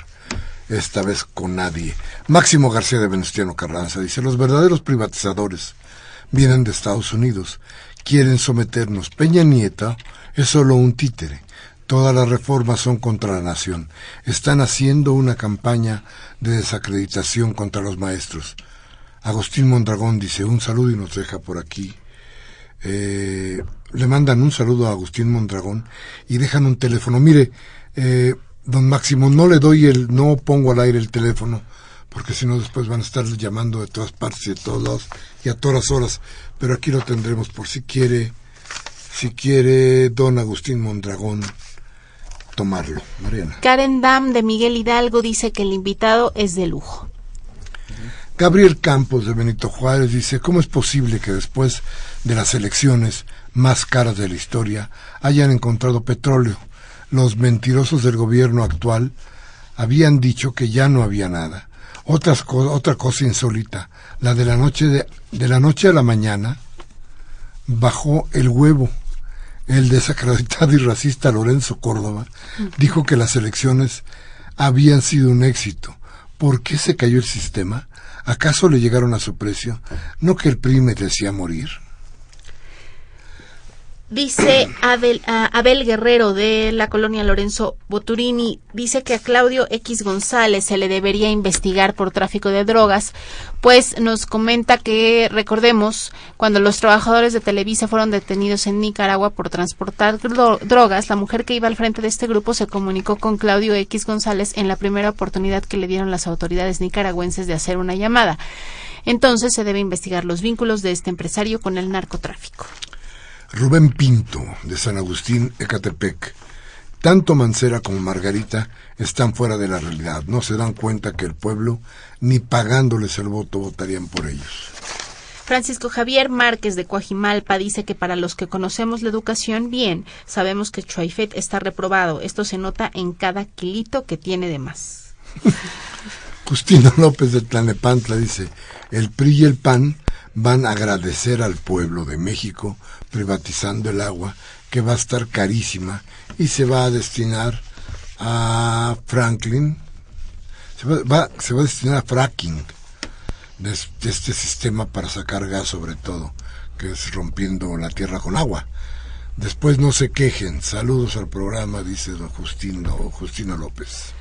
Speaker 1: esta vez con nadie. Máximo García de Venustiano Carranza dice, los verdaderos privatizadores vienen de Estados Unidos, quieren someternos. Peña Nieta es solo un títere. Todas las reformas son contra la nación. Están haciendo una campaña de desacreditación contra los maestros. Agustín Mondragón dice un saludo y nos deja por aquí. Eh, le mandan un saludo a Agustín Mondragón y dejan un teléfono. Mire, eh, don Máximo, no le doy el, no pongo al aire el teléfono, porque si no después van a estar llamando de todas partes y de todos lados y a todas horas. Pero aquí lo tendremos por si quiere, si quiere don Agustín Mondragón tomarlo. Mariana.
Speaker 2: Karen Dam de Miguel Hidalgo dice que el invitado es de lujo.
Speaker 1: Gabriel Campos de Benito Juárez dice, ¿cómo es posible que después de las elecciones más caras de la historia hayan encontrado petróleo? Los mentirosos del gobierno actual habían dicho que ya no había nada. Otra, otra cosa insólita, la de la noche de la noche a la mañana bajó el huevo. El desacreditado y racista Lorenzo Córdoba dijo que las elecciones habían sido un éxito. ¿Por qué se cayó el sistema? ¿Acaso le llegaron a su precio? ¿No que el PRI decía morir?
Speaker 2: Dice Abel, Abel, Guerrero de la colonia Lorenzo Boturini, dice que a Claudio X González se le debería investigar por tráfico de drogas, pues nos comenta que, recordemos, cuando los trabajadores de Televisa fueron detenidos en Nicaragua por transportar drogas, la mujer que iba al frente de este grupo se comunicó con Claudio X González en la primera oportunidad que le dieron las autoridades nicaragüenses de hacer una llamada. Entonces se debe investigar los vínculos de este empresario con el narcotráfico.
Speaker 1: Rubén Pinto, de San Agustín, Ecatepec. Tanto Mancera como Margarita están fuera de la realidad. No se dan cuenta que el pueblo, ni pagándoles el voto, votarían por ellos.
Speaker 2: Francisco Javier Márquez de Coajimalpa dice que para los que conocemos la educación bien, sabemos que Chuaifet está reprobado. Esto se nota en cada kilito que tiene de más. (laughs)
Speaker 1: Justino López de Tlanepantla dice, el PRI y el PAN van a agradecer al pueblo de México privatizando el agua, que va a estar carísima y se va a destinar a Franklin, se va, se va a destinar a fracking de, este sistema para sacar gas sobre todo, que es rompiendo la tierra con agua. Después no se quejen. Saludos al programa, dice don Justino, Justino López.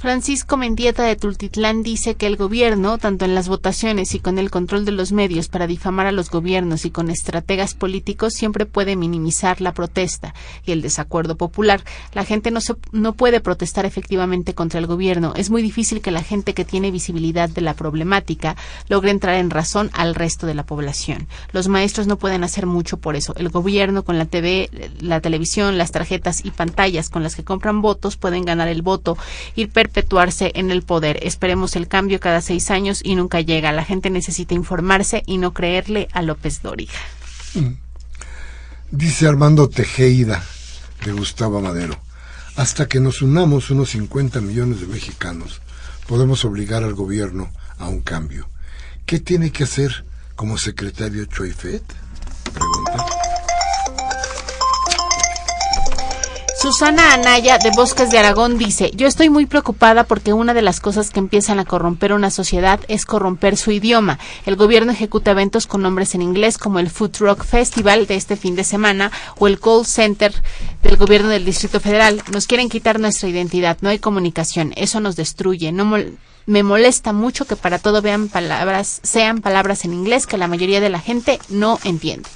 Speaker 2: Francisco Mendieta de Tultitlán dice que el gobierno, tanto en las votaciones y con el control de los medios para difamar a los gobiernos y con estrategas políticos, siempre puede minimizar la protesta y el desacuerdo popular. La gente no, se, no puede protestar efectivamente contra el gobierno. Es muy difícil que la gente que tiene visibilidad de la problemática logre entrar en razón al resto de la población. Los maestros no pueden hacer mucho por eso. El gobierno con la TV, la televisión, las tarjetas y pantallas con las que compran votos pueden ganar el voto, ir perpetuarse en el poder. Esperemos el cambio cada seis años y nunca llega. La gente necesita informarse y no creerle a López Dóriga.
Speaker 1: Mm. Dice Armando Tejeda de Gustavo Madero. Hasta que nos unamos unos 50 millones de mexicanos, podemos obligar al gobierno a un cambio. ¿Qué tiene que hacer como secretario Choifet? Pregunta.
Speaker 2: Susana Anaya de Bosques de Aragón dice, yo estoy muy preocupada porque una de las cosas que empiezan a corromper una sociedad es corromper su idioma. El gobierno ejecuta eventos con nombres en inglés como el Food Rock Festival de este fin de semana o el Call Center del gobierno del Distrito Federal. Nos quieren quitar nuestra identidad, no hay comunicación, eso nos destruye. No me molesta mucho que para todo vean palabras, sean palabras en inglés que la mayoría de la gente no entiende.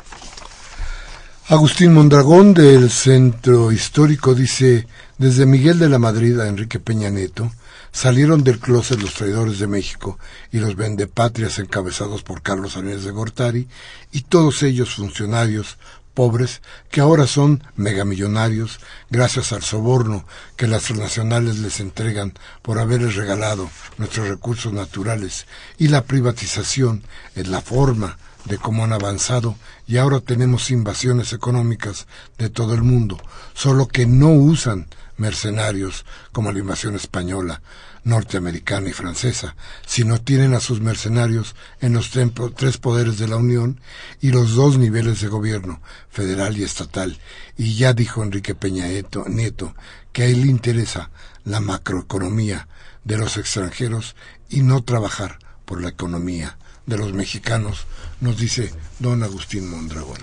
Speaker 1: Agustín Mondragón del Centro Histórico dice, desde Miguel de la Madrid a Enrique Peña Neto, salieron del closet los traidores de México y los vendepatrias encabezados por Carlos Salinas de Gortari, y todos ellos funcionarios pobres que ahora son megamillonarios gracias al soborno que las transnacionales les entregan por haberles regalado nuestros recursos naturales y la privatización es la forma de cómo han avanzado y ahora tenemos invasiones económicas de todo el mundo, solo que no usan mercenarios como la invasión española, norteamericana y francesa, sino tienen a sus mercenarios en los tres poderes de la Unión y los dos niveles de gobierno, federal y estatal. Y ya dijo Enrique Peña Nieto que a él le interesa la macroeconomía de los extranjeros y no trabajar por la economía de los mexicanos, nos dice don Agustín Mondragón.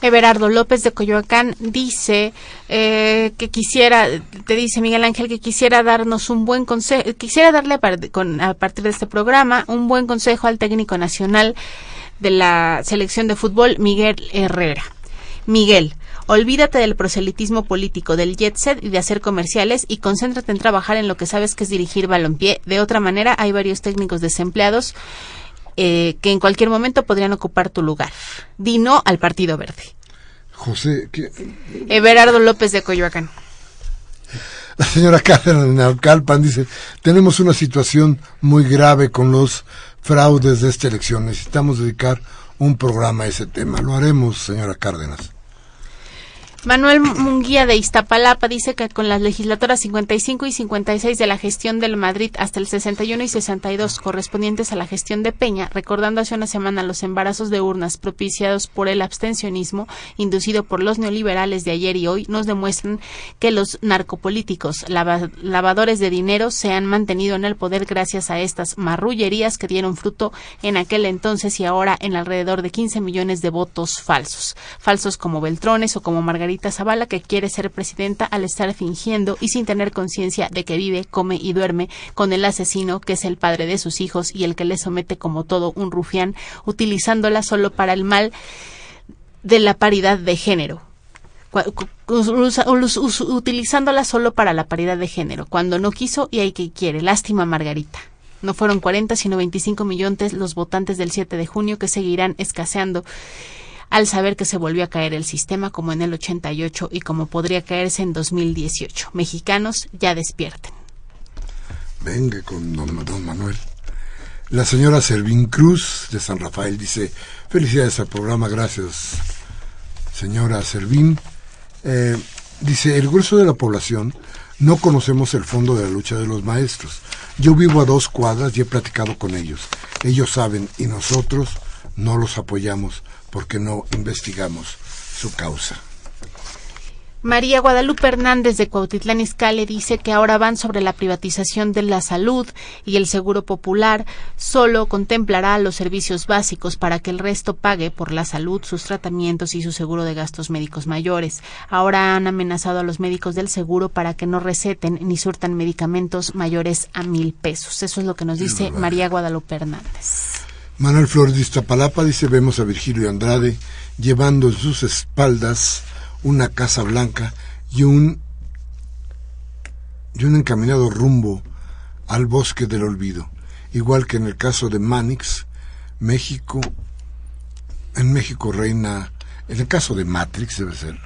Speaker 2: Everardo López de Coyoacán dice eh, que quisiera, te dice Miguel Ángel que quisiera darnos un buen consejo, quisiera darle a, a partir de este programa un buen consejo al técnico nacional de la selección de fútbol, Miguel Herrera. Miguel, olvídate del proselitismo político, del jet set y de hacer comerciales y concéntrate en trabajar en lo que sabes que es dirigir balompié. De otra manera, hay varios técnicos desempleados eh, que en cualquier momento podrían ocupar tu lugar. Di no al Partido Verde.
Speaker 1: José.
Speaker 2: Everardo López de Coyoacán.
Speaker 1: La señora Carmen Naucalpan dice, tenemos una situación muy grave con los fraudes de esta elección. Necesitamos dedicar un programa a ese tema. Lo haremos, señora Cárdenas.
Speaker 2: Manuel Munguía de Iztapalapa dice que con las legislaturas 55 y 56 de la gestión del Madrid hasta el 61 y 62 correspondientes a la gestión de Peña, recordando hace una semana los embarazos de urnas propiciados por el abstencionismo inducido por los neoliberales de ayer y hoy, nos demuestran que los narcopolíticos lavadores de dinero se han mantenido en el poder gracias a estas marrullerías que dieron fruto en aquel entonces y ahora en alrededor de 15 millones de votos falsos, falsos como Beltrones o como Margarita Margarita Zavala, que quiere ser presidenta al estar fingiendo y sin tener conciencia de que vive, come y duerme con el asesino que es el padre de sus hijos y el que le somete como todo un rufián, utilizándola solo para el mal de la paridad de género utilizándola solo para la paridad de género, cuando no quiso y hay que quiere. Lástima Margarita. No fueron 40, sino 25 millones los votantes del 7 de junio que seguirán escaseando al saber que se volvió a caer el sistema como en el 88 y como podría caerse en 2018. Mexicanos, ya despierten.
Speaker 1: Venga con don, Manuel. La señora Servín Cruz de San Rafael dice, felicidades al programa, gracias señora Servín. Eh, dice, el grueso de la población no conocemos el fondo de la lucha de los maestros. Yo vivo a dos cuadras y he platicado con ellos. Ellos saben y nosotros no los apoyamos porque no investigamos su causa.
Speaker 2: María Guadalupe Hernández de Cuautitlán Izcalli dice que ahora van sobre la privatización de la salud y el seguro popular solo contemplará los servicios básicos para que el resto pague por la salud, sus tratamientos y su seguro de gastos médicos mayores. Ahora han amenazado a los médicos del seguro para que no receten ni surtan medicamentos mayores a mil pesos. Eso es lo que nos dice María Guadalupe Hernández.
Speaker 1: Manuel Flores de Iztapalapa dice vemos a Virgilio Andrade llevando en sus espaldas una casa blanca y un, y un encaminado rumbo al bosque del olvido. Igual que en el caso de Manix, México, en México reina, en el caso de Matrix debe ser,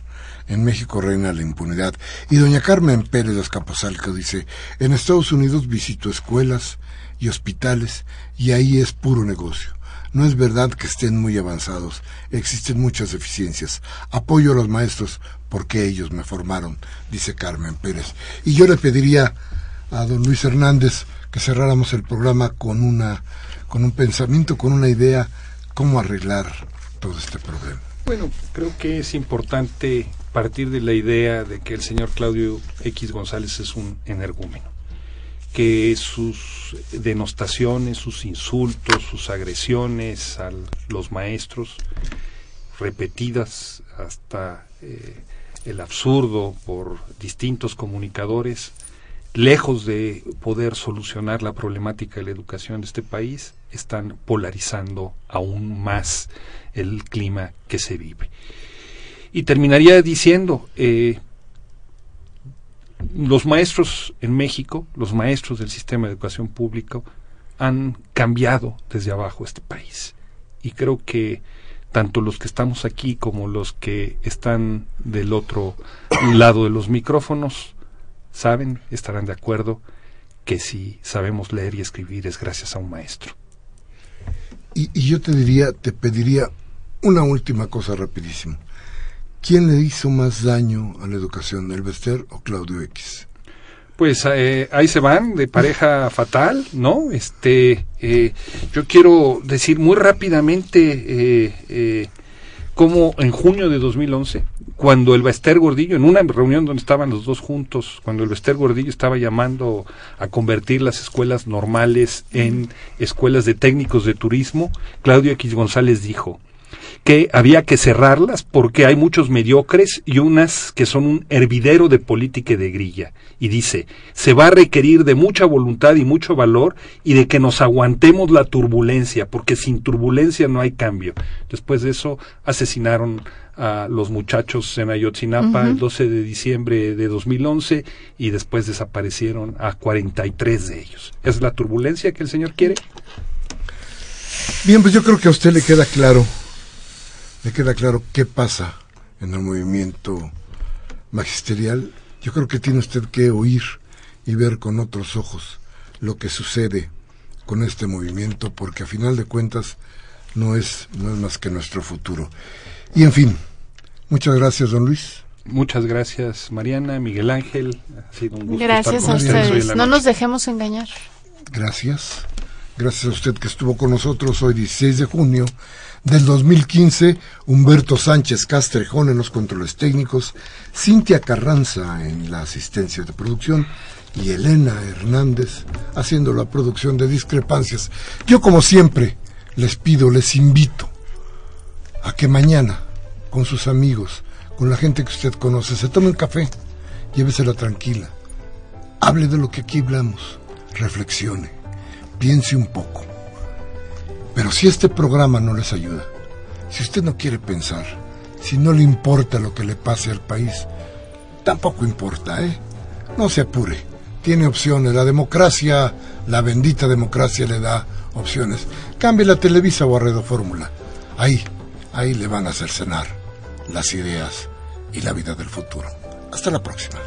Speaker 1: en México reina la impunidad. Y doña Carmen Pérez Escaposalco dice, en Estados Unidos visito escuelas y hospitales y ahí es puro negocio. No es verdad que estén muy avanzados, existen muchas deficiencias. Apoyo a los maestros porque ellos me formaron, dice Carmen Pérez. Y yo le pediría a don Luis Hernández que cerráramos el programa con una con un pensamiento, con una idea cómo arreglar todo este problema.
Speaker 3: Bueno, creo que es importante partir de la idea de que el señor Claudio X González es un energúmeno que sus denostaciones, sus insultos, sus agresiones a los maestros, repetidas hasta eh, el absurdo por distintos comunicadores, lejos de poder solucionar la problemática de la educación de este país, están polarizando aún más el clima que se vive. Y terminaría diciendo, eh, los maestros en México, los maestros del sistema de educación público, han cambiado desde abajo este país. Y creo que tanto los que estamos aquí como los que están del otro lado de los micrófonos saben, estarán de acuerdo que si sabemos leer y escribir es gracias a un maestro.
Speaker 1: Y, y yo te diría, te pediría una última cosa rapidísimo. ¿Quién le hizo más daño a la educación, el Bester o Claudio X?
Speaker 3: Pues eh, ahí se van de pareja fatal, ¿no? Este, eh, yo quiero decir muy rápidamente eh, cómo en junio de 2011, cuando el Bester Gordillo, en una reunión donde estaban los dos juntos, cuando el Bester Gordillo estaba llamando a convertir las escuelas normales en escuelas de técnicos de turismo, Claudio X González dijo, que había que cerrarlas porque hay muchos mediocres y unas que son un hervidero de política y de grilla. Y dice, se va a requerir de mucha voluntad y mucho valor y de que nos aguantemos la turbulencia, porque sin turbulencia no hay cambio. Después de eso asesinaron a los muchachos en Ayotzinapa el 12 de diciembre de 2011 y después desaparecieron a 43 de ellos. ¿Es la turbulencia que el señor quiere?
Speaker 1: Bien, pues yo creo que a usted le queda claro le queda claro qué pasa en el movimiento magisterial, yo creo que tiene usted que oír y ver con otros ojos lo que sucede con este movimiento, porque a final de cuentas no es, no es más que nuestro futuro. Y en fin, muchas gracias, don Luis.
Speaker 3: Muchas gracias, Mariana, Miguel Ángel. Ha sido un gusto
Speaker 2: Gracias a ustedes. No nos dejemos engañar.
Speaker 1: Gracias. Gracias a usted que estuvo con nosotros hoy 16 de junio del 2015, Humberto Sánchez Castrejón en los controles técnicos, Cintia Carranza en la asistencia de producción y Elena Hernández haciendo la producción de discrepancias. Yo como siempre les pido, les invito a que mañana con sus amigos, con la gente que usted conoce, se tome un café, llévesela tranquila, hable de lo que aquí hablamos, reflexione, piense un poco pero si este programa no les ayuda, si usted no quiere pensar, si no le importa lo que le pase al país, tampoco importa, ¿eh? No se apure. Tiene opciones. La democracia, la bendita democracia le da opciones. Cambie la Televisa o a Fórmula. Ahí, ahí le van a hacer cenar las ideas y la vida del futuro. Hasta la próxima.